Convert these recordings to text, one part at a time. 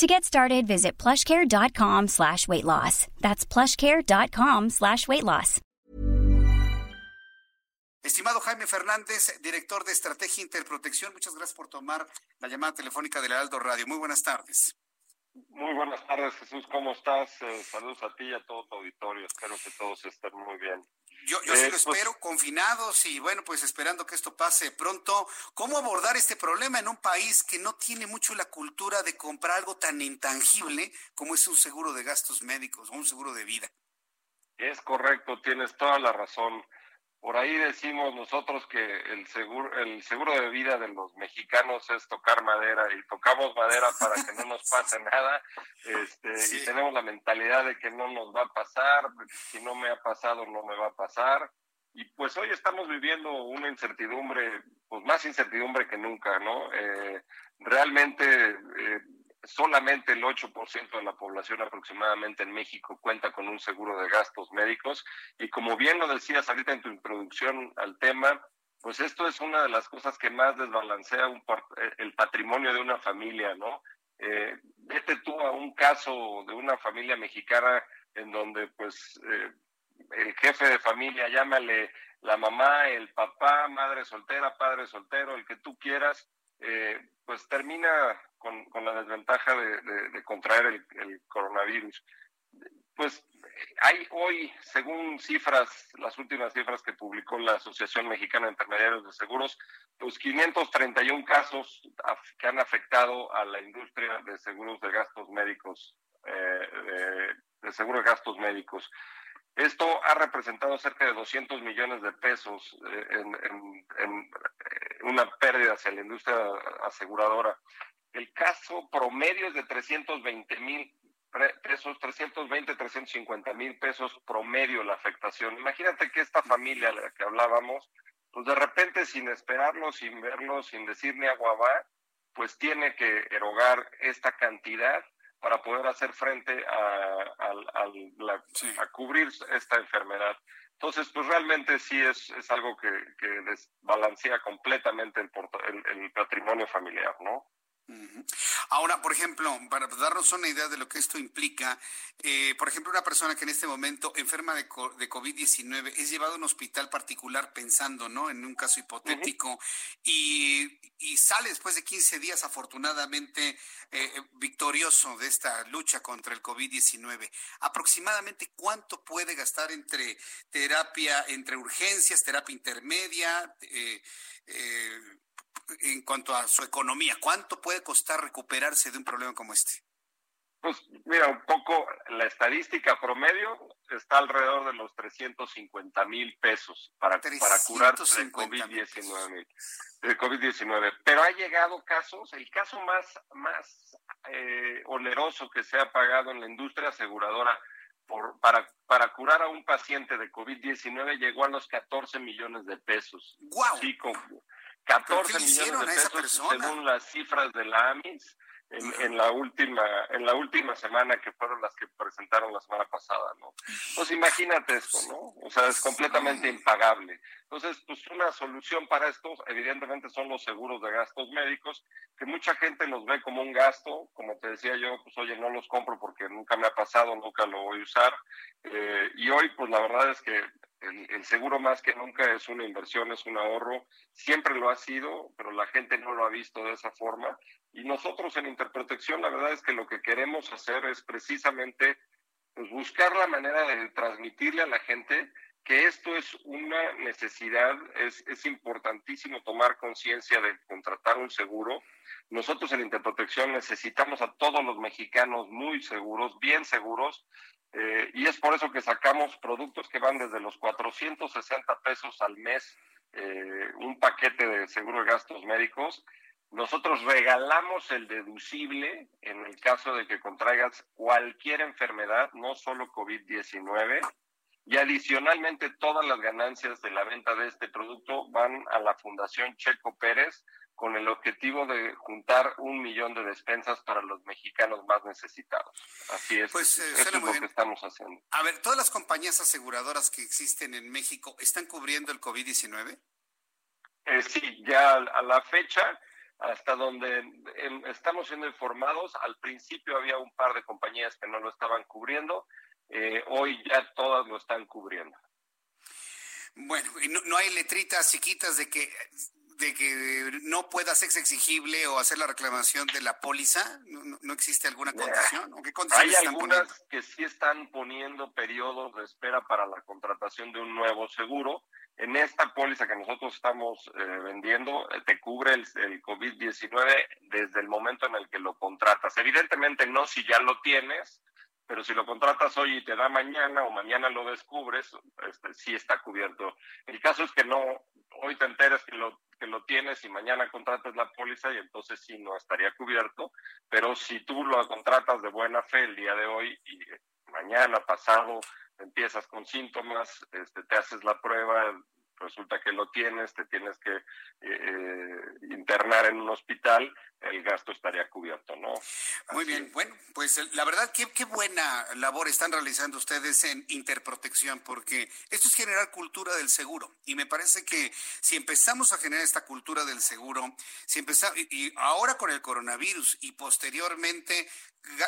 To get started, visit plushcare.com slash weight loss. That's plushcare.com slash weight loss. Estimado Jaime Fernández, director de Estrategia Interprotección, muchas gracias por tomar la llamada telefónica del Heraldo Radio. Muy buenas tardes. Muy buenas tardes, Jesús. ¿Cómo estás? Eh, saludos a ti y a todo tu auditorio. Espero que todos estén muy bien. Yo, yo sí lo espero, confinados y bueno, pues esperando que esto pase pronto. ¿Cómo abordar este problema en un país que no tiene mucho la cultura de comprar algo tan intangible como es un seguro de gastos médicos o un seguro de vida? Es correcto, tienes toda la razón. Por ahí decimos nosotros que el seguro, el seguro de vida de los mexicanos es tocar madera y tocamos madera para que no nos pase nada. Este, Y tenemos la mentalidad de que no nos va a pasar, si no me ha pasado no me va a pasar. Y pues hoy estamos viviendo una incertidumbre, pues más incertidumbre que nunca, ¿no? Eh, realmente eh, solamente el 8% de la población aproximadamente en México cuenta con un seguro de gastos médicos y como bien lo decías ahorita en tu introducción al tema, pues esto es una de las cosas que más desbalancea un, eh, el patrimonio de una familia, ¿no? Eh, vete tú a un caso de una familia mexicana en donde pues eh, el jefe de familia, llámale la mamá, el papá, madre soltera, padre soltero, el que tú quieras, pues termina con, la desventaja de, contraer el, coronavirus. Pues hay hoy, según cifras, las últimas cifras que publicó la Asociación Mexicana de Intermediarios de Seguros, pues 531 casos que han afectado a la industria de seguros de gastos médicos, eh, de seguros de gastos médicos. Esto ha representado cerca de 200 millones de pesos eh, en, eh, una pérdida hacia la industria aseguradora. El caso promedio es de 320 mil pesos, 320, 350 mil pesos promedio la afectación. Imagínate que esta familia de la que hablábamos, pues de repente sin esperarlo, sin verlo, sin decir ni agua va, pues tiene que erogar esta cantidad para poder hacer frente a, a, cubrir esta enfermedad. Entonces, pues realmente sí es, es algo que, que desbalancea completamente el, el patrimonio familiar, ¿no? Ahora, por ejemplo, para darnos una idea de lo que esto implica, eh, por ejemplo, una persona que en este momento enferma de, de COVID-19 es llevado a un hospital particular pensando, ¿no? En un caso hipotético y, sale después de 15 días afortunadamente eh, victorioso de esta lucha contra el COVID-19. Aproximadamente cuánto puede gastar entre terapia, entre urgencias, terapia intermedia, eh, en cuanto a su economía? ¿Cuánto puede costar recuperarse de un problema como este? Pues mira, un poco la estadística promedio está alrededor de los 350 mil pesos para, para curarse de COVID-19. COVID Pero ha llegado casos, el caso más, más eh, oneroso que se ha pagado en la industria aseguradora por, para, para curar a un paciente de COVID-19 llegó a los 14 millones de pesos. ¡Guau! Sí, con, 14 millones de pesos según las cifras de la AMIS en, la última en la última semana que fueron las que presentaron la semana pasada, ¿no? Pues imagínate esto, ¿no? O sea, es completamente impagable. Entonces, pues una solución para esto, evidentemente, son los seguros de gastos médicos, que mucha gente los ve como un gasto, como te decía yo, pues oye, no los compro porque nunca me ha pasado, nunca lo voy a usar. Eh, y hoy, pues la verdad es que el, seguro más que nunca es una inversión, es un ahorro, siempre lo ha sido, pero la gente no lo ha visto de esa forma. Y nosotros en Interprotección, la verdad es que lo que queremos hacer es precisamente pues, buscar la manera de transmitirle a la gente que esto es una necesidad, es, es importantísimo tomar conciencia de contratar un seguro. Nosotros en Interprotección necesitamos a todos los mexicanos muy seguros, bien seguros, eh, y es por eso que sacamos productos que van desde los 460 pesos al mes, eh, un paquete de seguro de gastos médicos. Nosotros regalamos el deducible en el caso de que contraigas cualquier enfermedad, no solo COVID-19. Y adicionalmente todas las ganancias de la venta de este producto van a la Fundación Checo Pérez con el objetivo de juntar un millón de despensas para los mexicanos más necesitados. Así es. Pues eh, es lo que estamos haciendo. A ver, ¿todas las compañías aseguradoras que existen en México están cubriendo el COVID-19? Eh, sí, ya a la fecha, hasta donde estamos siendo informados, al principio había un par de compañías que no lo estaban cubriendo, eh, hoy ya todas lo están cubriendo. Bueno, y no, no, hay letritas chiquitas de que de que no pueda ser exigible o hacer la reclamación de la póliza? ¿No, existe alguna condición? ¿O qué Hay algunas que sí están poniendo periodos de espera para la contratación de un nuevo seguro. En esta póliza que nosotros estamos eh, vendiendo, eh, te cubre el, el COVID-19 desde el momento en el que lo contratas. Evidentemente no si ya lo tienes, pero si lo contratas hoy y te da mañana o mañana lo descubres, este, sí está cubierto. El caso es que no, hoy te enteras que lo, que lo tienes y mañana contratas la póliza y entonces sí no estaría cubierto, pero si tú lo contratas de buena fe el día de hoy y mañana pasado empiezas con síntomas, este, te haces la prueba, resulta que lo tienes, te tienes que eh, eh, internar en un hospital, el gasto estaría cubierto, ¿no? Muy bien, bueno, pues la verdad, qué, qué buena labor están realizando ustedes en Interprotección, porque esto es generar cultura del seguro. Y me parece que si empezamos a generar esta cultura del seguro, si empezamos, y ahora con el coronavirus y posteriormente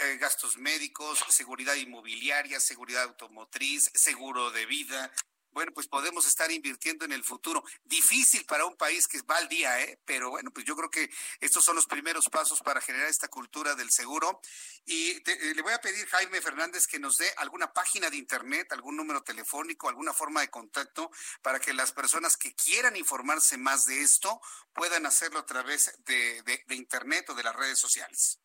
eh, gastos médicos, seguridad inmobiliaria, seguridad automotriz, seguro de vida, bueno, pues podemos estar invirtiendo en el futuro. Difícil para un país que va al día, ¿eh? Pero bueno, pues yo creo que estos son los primeros pasos para generar esta cultura del seguro. Y eh, le voy a pedir, Jaime Fernández, que nos dé alguna página de internet, algún número telefónico, alguna forma de contacto para que las personas que quieran informarse más de esto puedan hacerlo a través de, de internet o de las redes sociales.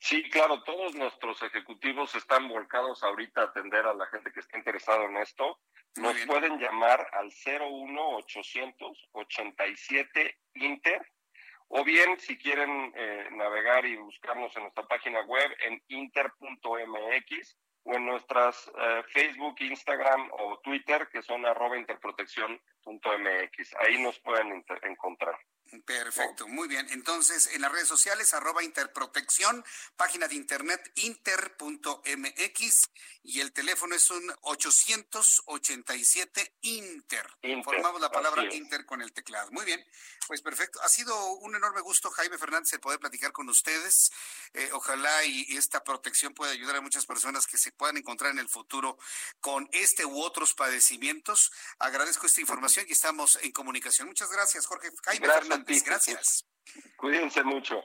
Sí, claro, todos nuestros ejecutivos están volcados ahorita a atender a la gente que está interesada en esto. Nos pueden llamar al 01800 87 Inter o bien si quieren eh, navegar y buscarnos en nuestra página web en inter.mx o en nuestras eh, Facebook, Instagram o Twitter que son arroba interprotección.mx. Ahí nos pueden encontrar. Perfecto, muy bien. Entonces, en las redes sociales, arroba interprotección, página de internet inter.mx y el teléfono es un 887 Inter. inter Formamos la palabra Inter con el teclado. Muy bien, pues perfecto. Ha sido un enorme gusto, Jaime Fernández, el poder platicar con ustedes. Eh, ojalá y, esta protección pueda ayudar a muchas personas que se puedan encontrar en el futuro con este u otros padecimientos. Agradezco esta información y estamos en comunicación. Muchas gracias, Jorge. Jaime Fernández, gracias. Cuídense mucho.